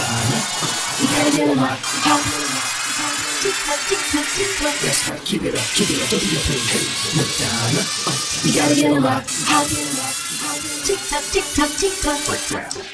You gotta get a lot. That's right, keep it up, keep it up, don't be afraid. Madonna, you gotta get a lot. Tick tock, tick tock, tick tock. Break.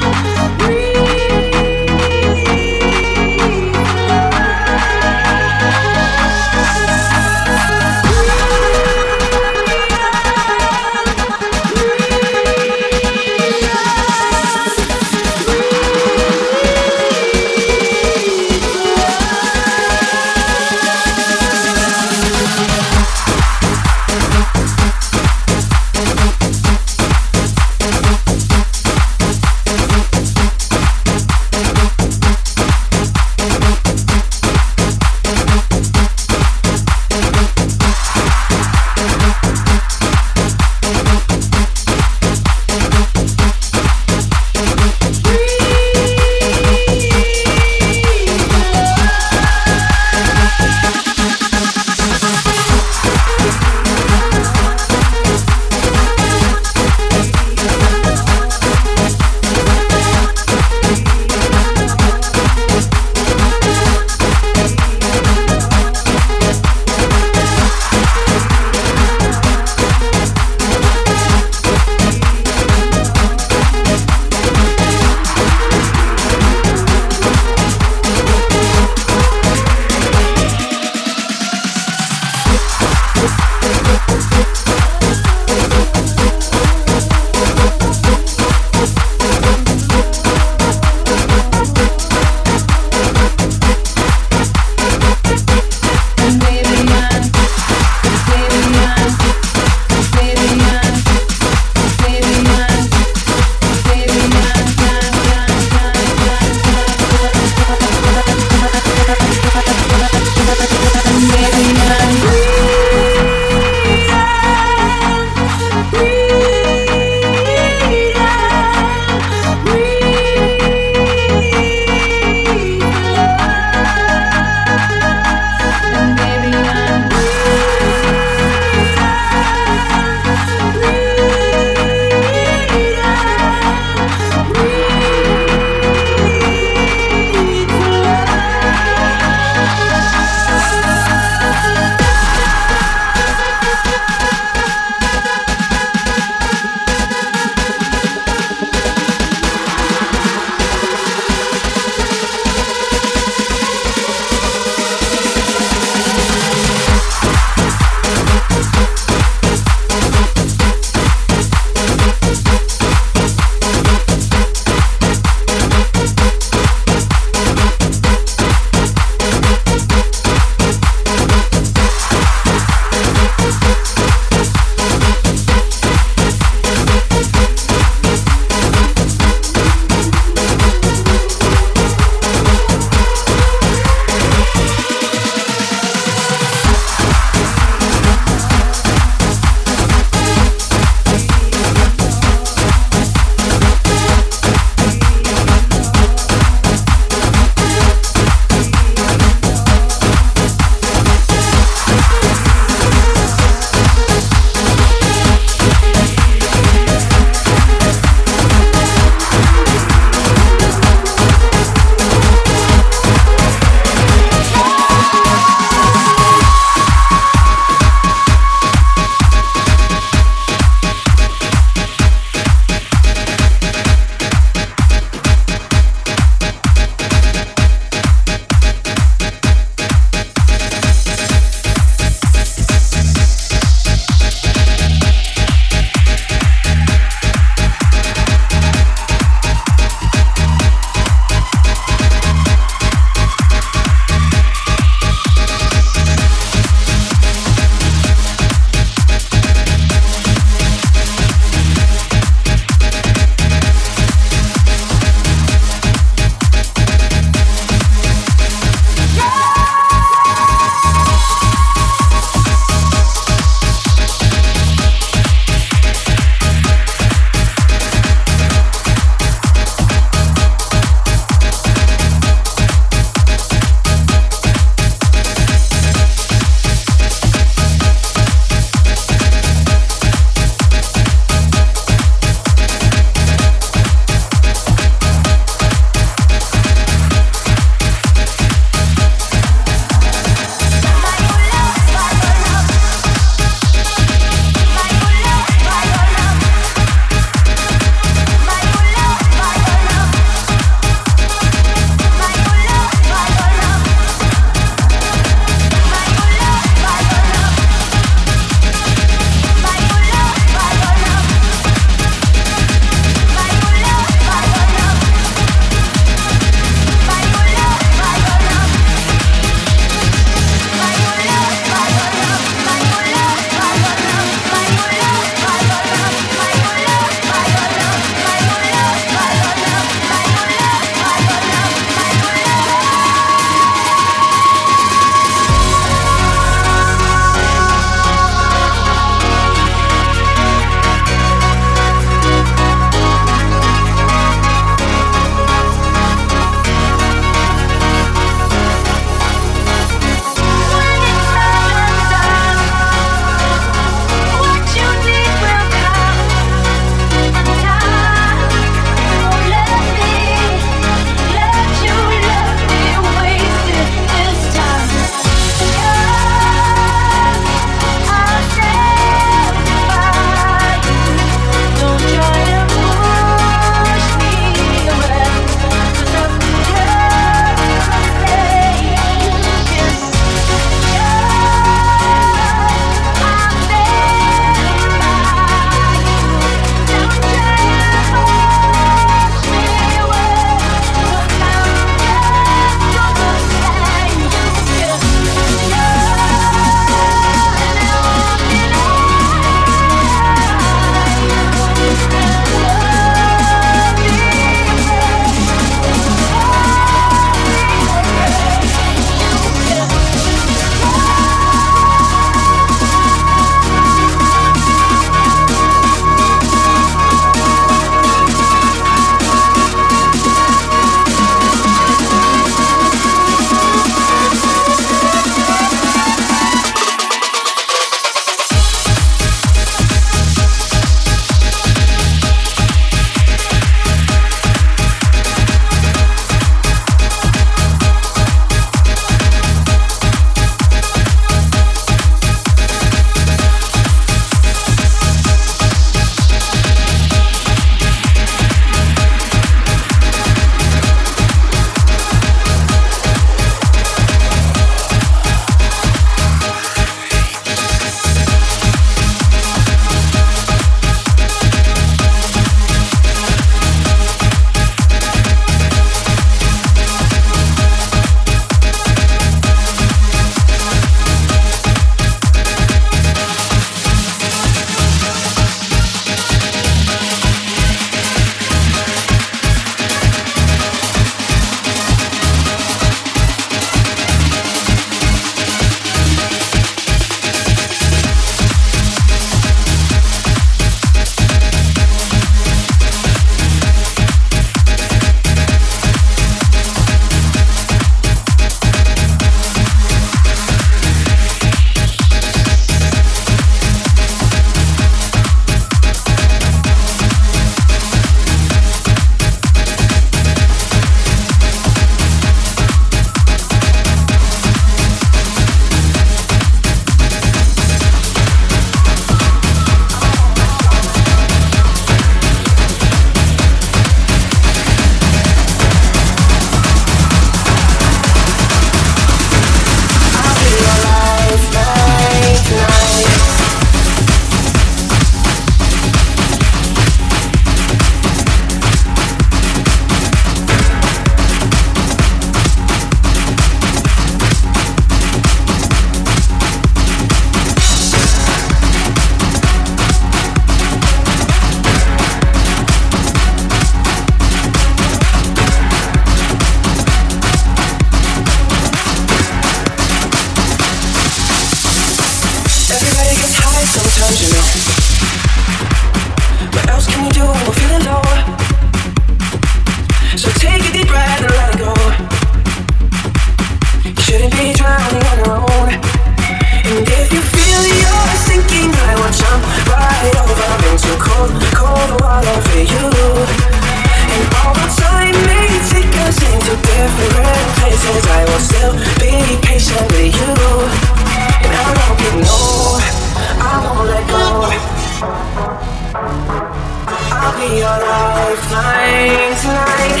Lifeline tonight.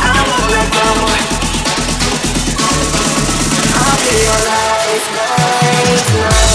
I won't let go. I'll be your lifeline tonight.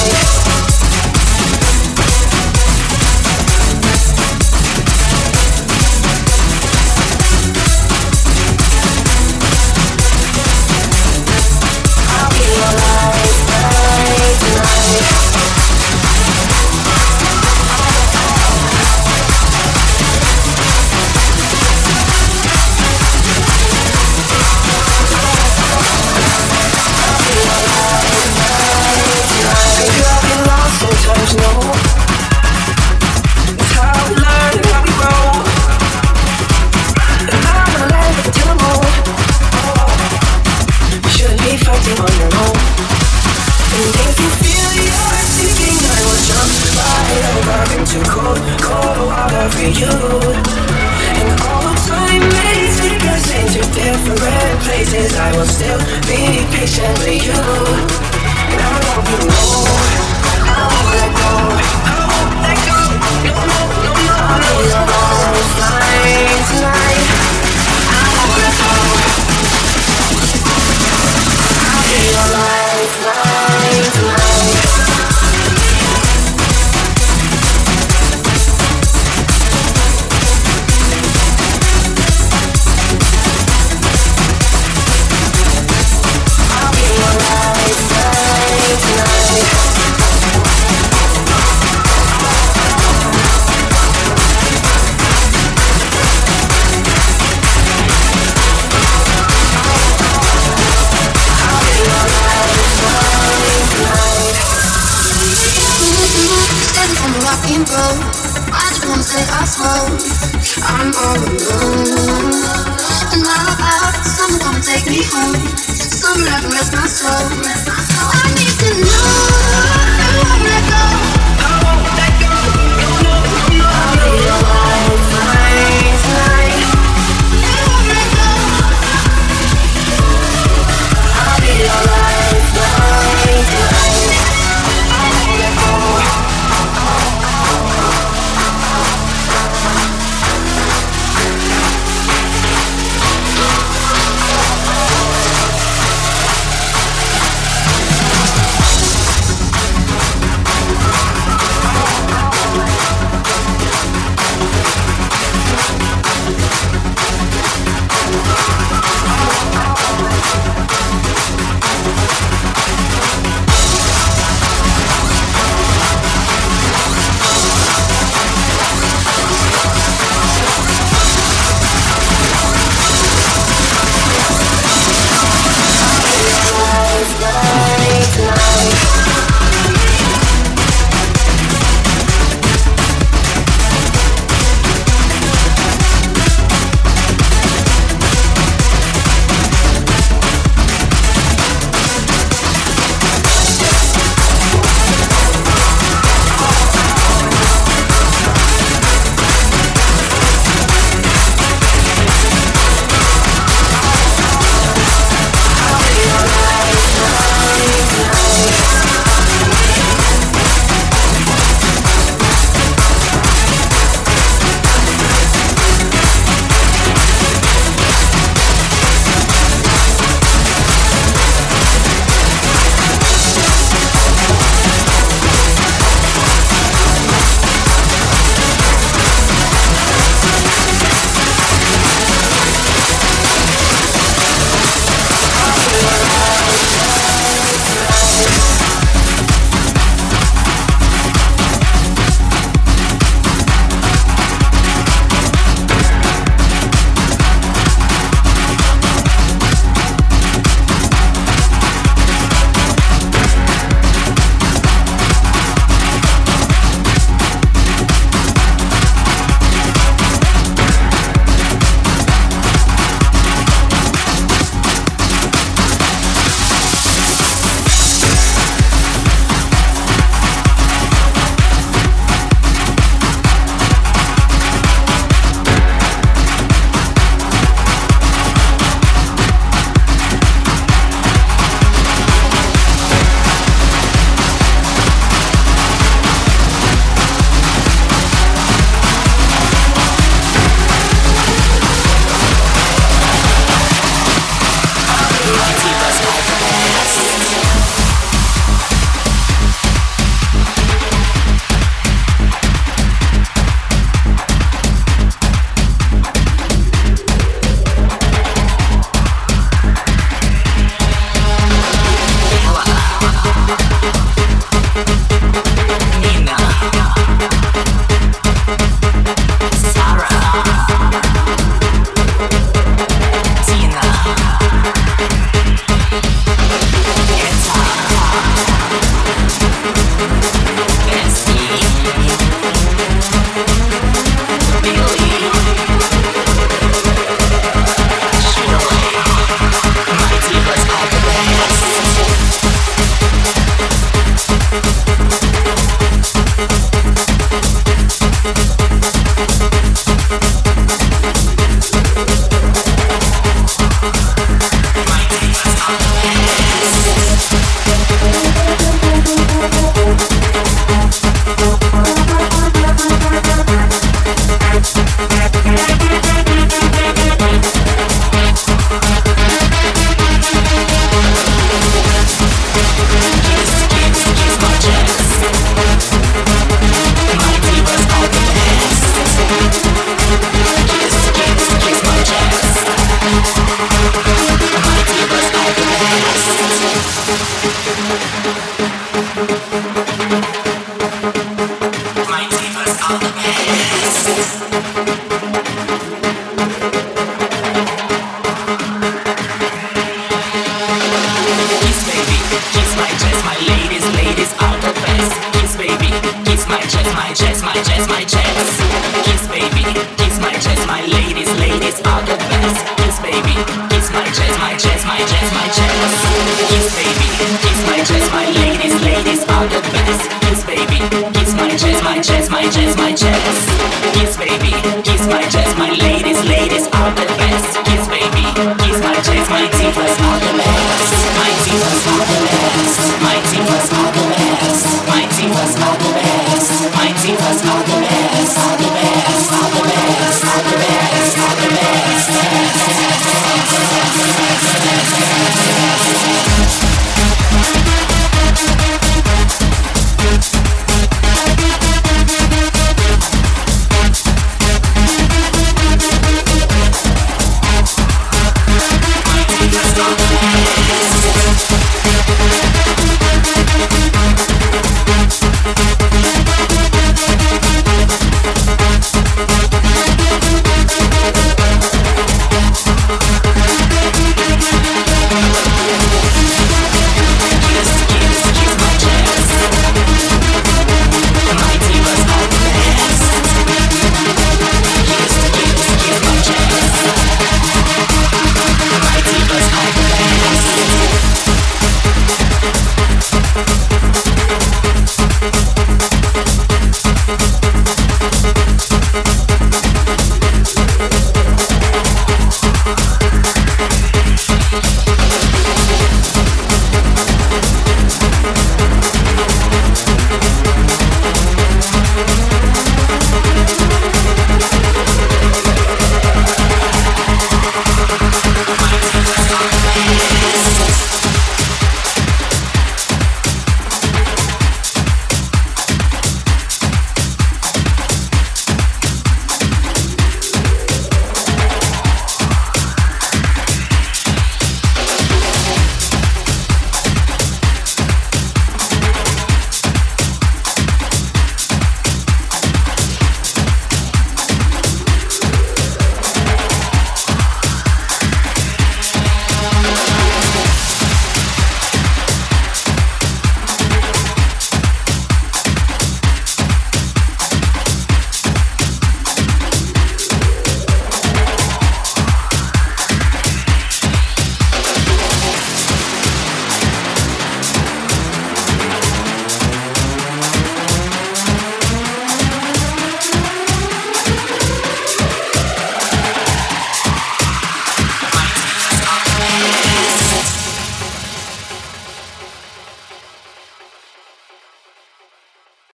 I'm all alone. And now I someone to take me home. Somewhere to rest my soul. I need to know. I go.